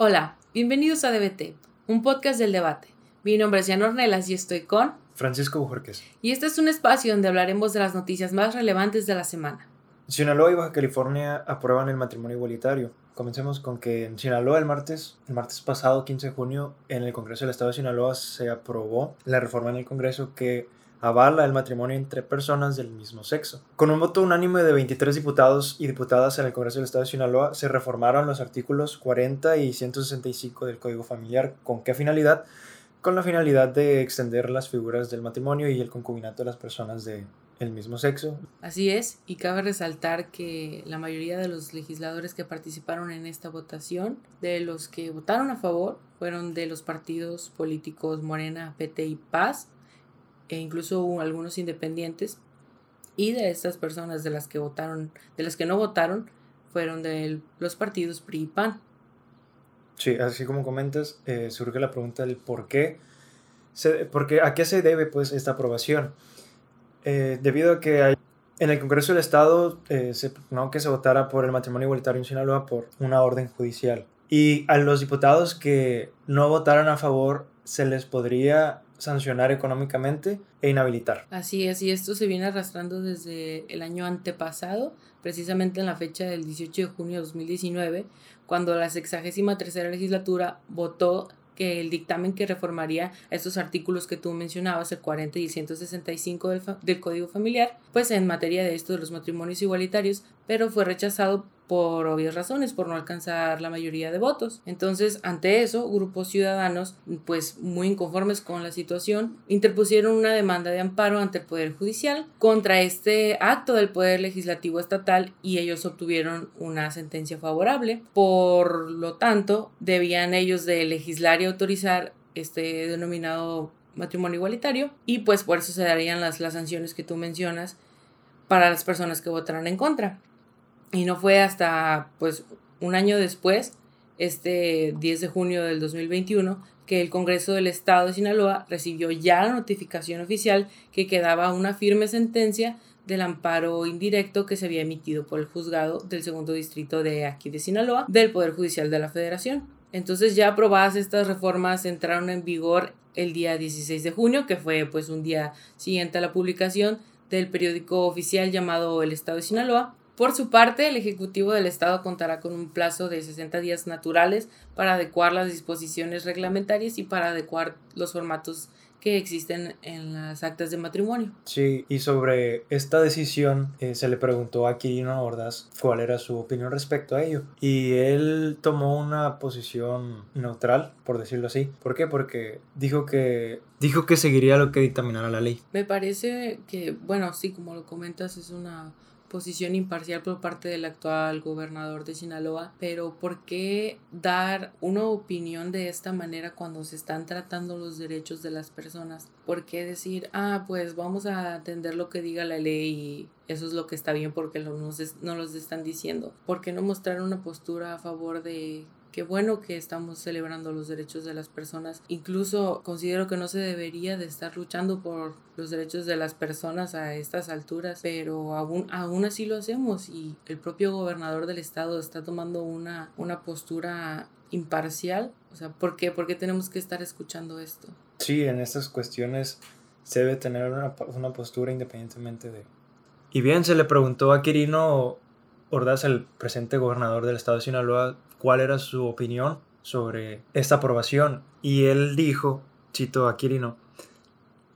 Hola, bienvenidos a DBT, un podcast del debate. Mi nombre es Jan Ornelas y estoy con Francisco Bujorquez. Y este es un espacio donde hablaremos de las noticias más relevantes de la semana. Sinaloa y Baja California aprueban el matrimonio igualitario. Comencemos con que en Sinaloa el martes, el martes pasado, 15 de junio, en el Congreso del Estado de Sinaloa se aprobó la reforma en el Congreso que avala el matrimonio entre personas del mismo sexo. Con un voto unánime de 23 diputados y diputadas en el Congreso del Estado de Sinaloa, se reformaron los artículos 40 y 165 del Código Familiar. ¿Con qué finalidad? Con la finalidad de extender las figuras del matrimonio y el concubinato de las personas de el mismo sexo. Así es, y cabe resaltar que la mayoría de los legisladores que participaron en esta votación, de los que votaron a favor, fueron de los partidos políticos Morena, PT y Paz, e incluso algunos independientes, y de estas personas de las que votaron, de las que no votaron, fueron de los partidos PRI y PAN. Sí, así como comentas, eh, surge la pregunta del por qué, se, porque, a qué se debe pues esta aprobación. Eh, debido a que hay, en el Congreso del Estado eh, se no que se votara por el matrimonio igualitario en Sinaloa por una orden judicial. Y a los diputados que no votaran a favor se les podría sancionar económicamente e inhabilitar. Así es, y esto se viene arrastrando desde el año antepasado, precisamente en la fecha del 18 de junio de 2019, cuando la sexagésima tercera legislatura votó que el dictamen que reformaría estos artículos que tú mencionabas, el 40 y el 165 del, del Código Familiar, pues en materia de esto de los matrimonios igualitarios, pero fue rechazado por obvias razones, por no alcanzar la mayoría de votos. Entonces, ante eso, grupos ciudadanos, pues muy inconformes con la situación, interpusieron una demanda de amparo ante el Poder Judicial contra este acto del Poder Legislativo Estatal y ellos obtuvieron una sentencia favorable. Por lo tanto, debían ellos de legislar y autorizar este denominado matrimonio igualitario y pues por eso se darían las, las sanciones que tú mencionas para las personas que votaran en contra. Y no fue hasta pues un año después, este 10 de junio del 2021, que el Congreso del Estado de Sinaloa recibió ya la notificación oficial que quedaba una firme sentencia del amparo indirecto que se había emitido por el juzgado del segundo distrito de aquí de Sinaloa del Poder Judicial de la Federación. Entonces ya aprobadas estas reformas entraron en vigor el día 16 de junio, que fue pues un día siguiente a la publicación del periódico oficial llamado El Estado de Sinaloa, por su parte, el Ejecutivo del Estado contará con un plazo de 60 días naturales para adecuar las disposiciones reglamentarias y para adecuar los formatos que existen en las actas de matrimonio. Sí, y sobre esta decisión eh, se le preguntó a Quirino Ordaz cuál era su opinión respecto a ello. Y él tomó una posición neutral, por decirlo así. ¿Por qué? Porque dijo que, dijo que seguiría lo que dictaminara la ley. Me parece que, bueno, sí, como lo comentas, es una posición imparcial por parte del actual gobernador de Sinaloa, pero ¿por qué dar una opinión de esta manera cuando se están tratando los derechos de las personas? ¿Por qué decir, ah, pues vamos a atender lo que diga la ley y eso es lo que está bien porque no no los están diciendo? ¿Por qué no mostrar una postura a favor de Qué bueno que estamos celebrando los derechos de las personas. Incluso considero que no se debería de estar luchando por los derechos de las personas a estas alturas, pero aún, aún así lo hacemos y el propio gobernador del estado está tomando una, una postura imparcial. O sea, ¿por qué? ¿Por qué tenemos que estar escuchando esto? Sí, en estas cuestiones se debe tener una, una postura independientemente de... Y bien, se le preguntó a Quirino Ordaz, el presente gobernador del estado de Sinaloa, cuál era su opinión sobre esta aprobación. Y él dijo, cito a Quirino,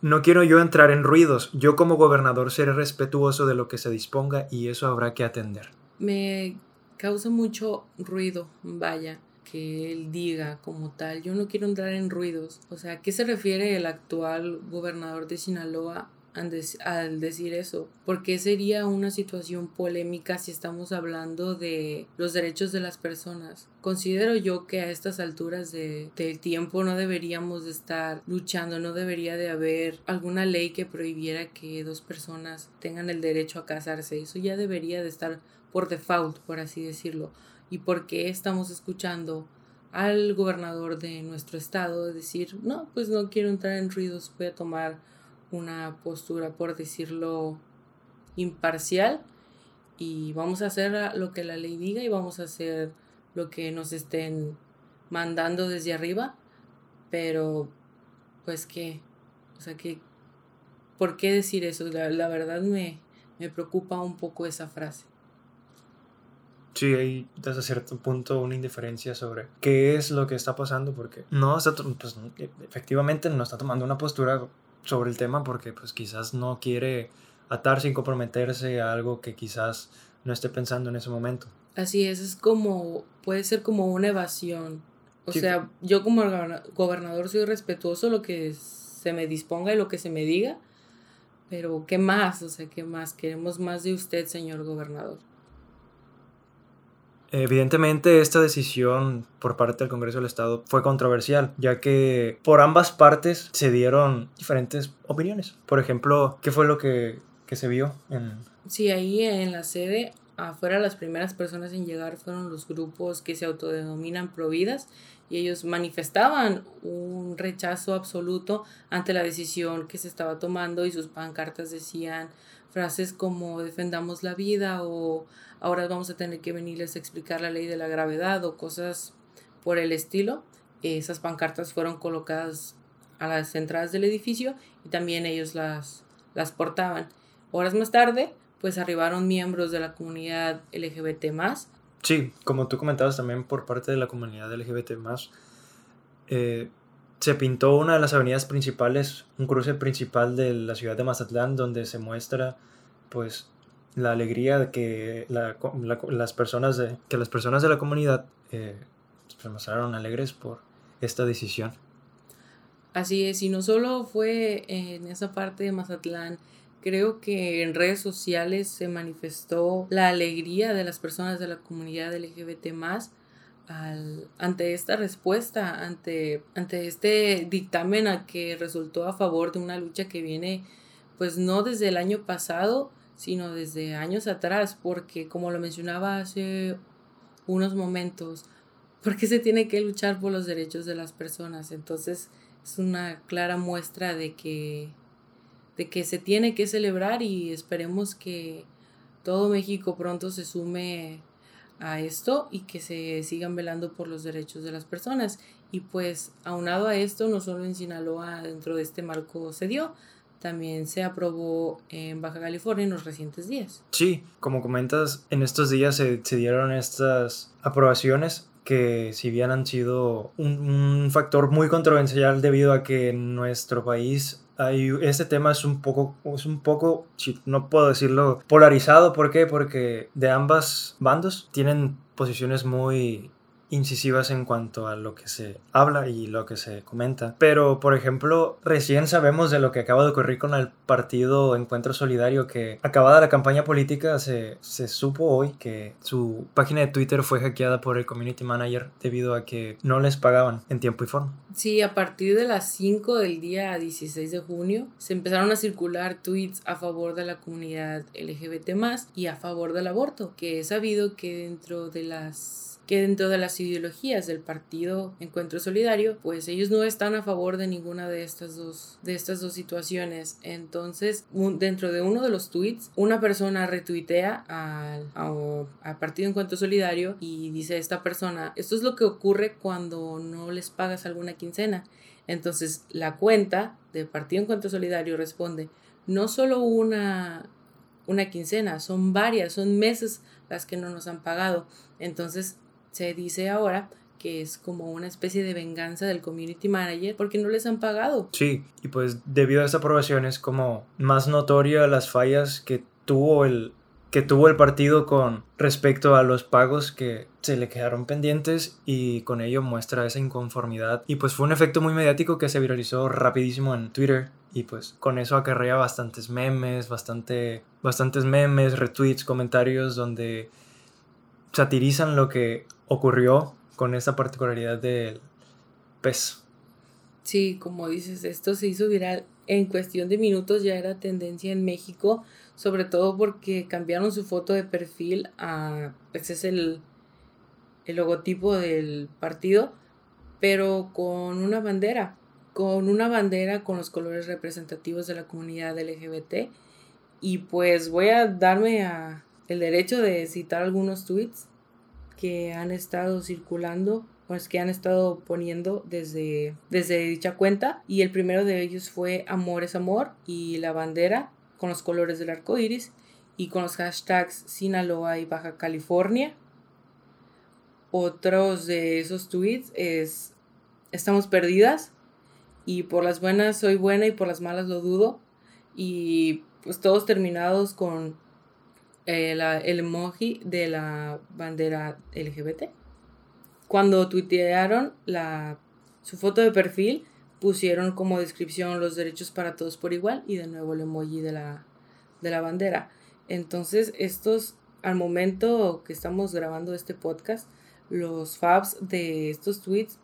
no quiero yo entrar en ruidos, yo como gobernador seré respetuoso de lo que se disponga y eso habrá que atender. Me causa mucho ruido, vaya, que él diga como tal, yo no quiero entrar en ruidos. O sea, ¿a qué se refiere el actual gobernador de Sinaloa al decir eso, porque sería una situación polémica si estamos hablando de los derechos de las personas. Considero yo que a estas alturas de, del tiempo no deberíamos de estar luchando, no debería de haber alguna ley que prohibiera que dos personas tengan el derecho a casarse. Eso ya debería de estar por default, por así decirlo. ¿Y por qué estamos escuchando al gobernador de nuestro estado decir, no, pues no quiero entrar en ruidos, voy a tomar una postura, por decirlo, imparcial y vamos a hacer lo que la ley diga y vamos a hacer lo que nos estén mandando desde arriba, pero pues que, o sea que, ¿por qué decir eso? La, verdad me, me preocupa un poco esa frase. Sí, hay desde cierto punto una indiferencia sobre qué es lo que está pasando, porque no está, pues, efectivamente no está tomando una postura sobre el tema porque pues quizás no quiere atarse y comprometerse a algo que quizás no esté pensando en ese momento. Así es, es como, puede ser como una evasión. O sea, yo como gobernador soy respetuoso lo que se me disponga y lo que se me diga, pero ¿qué más? O sea, ¿qué más? Queremos más de usted, señor gobernador. Evidentemente esta decisión por parte del Congreso del Estado fue controversial, ya que por ambas partes se dieron diferentes opiniones. Por ejemplo, ¿qué fue lo que, que se vio en... Sí, ahí en la sede, afuera las primeras personas en llegar fueron los grupos que se autodenominan providas y ellos manifestaban un rechazo absoluto ante la decisión que se estaba tomando y sus pancartas decían frases como defendamos la vida o ahora vamos a tener que venirles a explicar la ley de la gravedad o cosas por el estilo. Esas pancartas fueron colocadas a las entradas del edificio y también ellos las, las portaban. Horas más tarde, pues arribaron miembros de la comunidad LGBT Sí, como tú comentabas también por parte de la comunidad LGBT eh, se pintó una de las avenidas principales, un cruce principal de la ciudad de Mazatlán, donde se muestra pues la alegría de que las personas de que las personas de la comunidad eh, se mostraron alegres por esta decisión. Así es, y no solo fue en esa parte de Mazatlán, creo que en redes sociales se manifestó la alegría de las personas de la comunidad LGBT más ante esta respuesta, ante, ante este dictamen a que resultó a favor de una lucha que viene pues no desde el año pasado, sino desde años atrás, porque como lo mencionaba hace unos momentos, porque se tiene que luchar por los derechos de las personas. Entonces es una clara muestra de que, de que se tiene que celebrar y esperemos que todo México pronto se sume a esto y que se sigan velando por los derechos de las personas. Y pues aunado a esto, no solo en Sinaloa dentro de este marco se dio, también se aprobó en Baja California en los recientes días. Sí, como comentas, en estos días se, dieron estas aprobaciones que si bien han sido un, factor muy controversial debido a que en nuestro país hay, este tema es un poco, es un poco, no puedo decirlo, polarizado. ¿Por qué? Porque de ambas bandos tienen posiciones muy incisivas en cuanto a lo que se habla y lo que se comenta. Pero, por ejemplo, recién sabemos de lo que acaba de ocurrir con el partido Encuentro Solidario, que acabada la campaña política se, se supo hoy que su página de Twitter fue hackeada por el community manager debido a que no les pagaban en tiempo y forma. Sí, a partir de las 5 del día 16 de junio se empezaron a circular tweets a favor de la comunidad LGBT y a favor del aborto, que he sabido que dentro de las que dentro de las ideologías del partido Encuentro Solidario, pues ellos no están a favor de ninguna de estas dos, de estas dos situaciones. Entonces, dentro de uno de los tweets, una persona retuitea al, al partido Encuentro Solidario y dice esta persona, esto es lo que ocurre cuando no les pagas alguna quincena. Entonces, la cuenta del partido Encuentro Solidario responde, no solo una una quincena, son varias, son meses las que no nos han pagado. Entonces, se dice ahora que es como una especie de venganza del community manager porque no les han pagado. Sí, y pues debido a esta aprobación es como más notoria las fallas que tuvo el que tuvo el partido con respecto a los pagos que se le quedaron pendientes y con ello muestra esa inconformidad y pues fue un efecto muy mediático que se viralizó rapidísimo en Twitter y pues con eso acarrea bastantes memes, bastante bastantes memes, retweets, comentarios donde satirizan lo que ocurrió con esta particularidad del pez. Sí, como dices, esto se hizo viral en cuestión de minutos, ya era tendencia en México, sobre todo porque cambiaron su foto de perfil a, ese es el, el logotipo del partido, pero con una bandera, con una bandera con los colores representativos de la comunidad LGBT. Y pues voy a darme a el derecho de citar algunos tweets que han estado circulando pues que han estado poniendo desde, desde dicha cuenta y el primero de ellos fue Amor es Amor y la bandera con los colores del arco iris y con los hashtags Sinaloa y Baja California. Otros de esos tweets es Estamos perdidas y por las buenas soy buena y por las malas lo dudo y pues todos terminados con eh, el emoji de la bandera LGBT. Cuando tuitearon la, su foto de perfil, pusieron como descripción los derechos para todos por igual y de nuevo el emoji de la, de la bandera. Entonces, estos, al momento que estamos grabando este podcast, los fabs de estos tweets,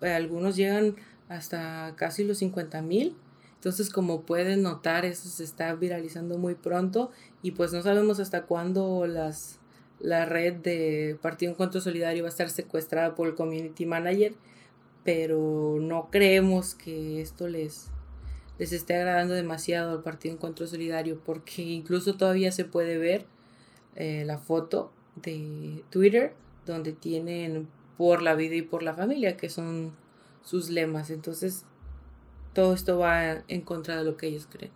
eh, algunos llegan hasta casi los 50 mil. Entonces, como pueden notar, eso se está viralizando muy pronto y pues no sabemos hasta cuándo las la red de Partido Encuentro Solidario va a estar secuestrada por el Community Manager, pero no creemos que esto les, les esté agradando demasiado al Partido Encuentro Solidario, porque incluso todavía se puede ver eh, la foto de Twitter donde tienen por la vida y por la familia, que son sus lemas. Entonces, todo esto va en contra de lo que ellos creen.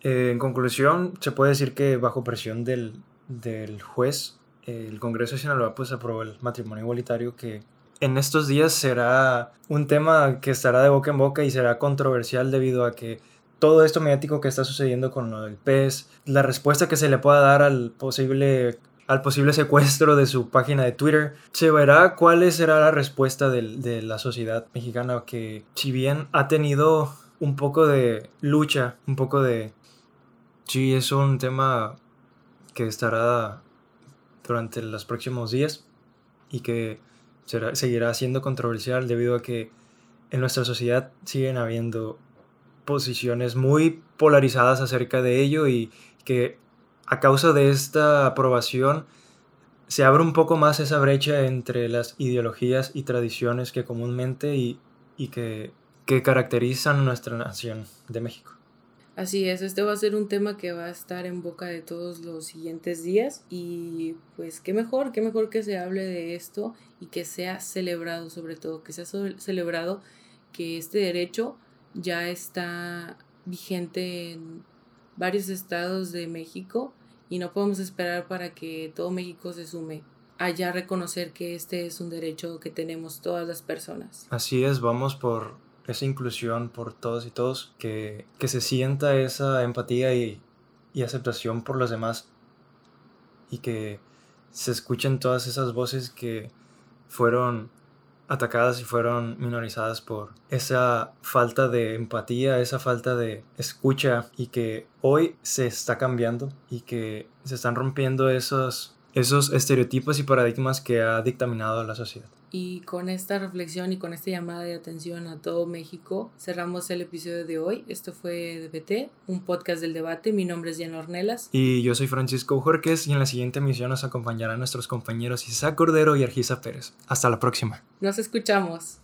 Eh, en conclusión, se puede decir que bajo presión del, del juez el Congreso de Sinaloa pues aprobó el matrimonio igualitario que en estos días será un tema que estará de boca en boca y será controversial debido a que todo esto mediático que está sucediendo con lo del PES, la respuesta que se le pueda dar al posible al posible secuestro de su página de Twitter, se verá cuál será la respuesta de la sociedad mexicana que si bien ha tenido un poco de lucha, un poco de... Sí, es un tema que estará durante los próximos días y que seguirá siendo controversial debido a que en nuestra sociedad siguen habiendo posiciones muy polarizadas acerca de ello y que a causa de esta aprobación se abre un poco más esa brecha entre las ideologías y tradiciones que comúnmente y, que, que caracterizan nuestra nación de México. Así es, este va a ser un tema que va a estar en boca de todos los siguientes días y pues qué mejor, qué mejor que se hable de esto y que sea celebrado sobre todo, que sea celebrado que este derecho ya está vigente en varios estados de México y no podemos esperar para que todo México se sume a ya reconocer que este es un derecho que tenemos todas las personas. Así es, vamos por esa inclusión por todos y todos, que, se sienta esa empatía y, aceptación por los demás y que se escuchen todas esas voces que fueron atacadas y fueron minorizadas por esa falta de empatía, esa falta de escucha y que hoy se está cambiando y que se están rompiendo esos, esos estereotipos y paradigmas que ha dictaminado la sociedad. Y con esta reflexión y con esta llamada de atención a todo México, cerramos el episodio de hoy. Esto fue DBT, un podcast del debate. Mi nombre es Jan Ornelas. Y yo soy Francisco Jorquez y en la siguiente emisión nos acompañarán nuestros compañeros Isaac Cordero y Argisa Pérez. Hasta la próxima. Nos escuchamos.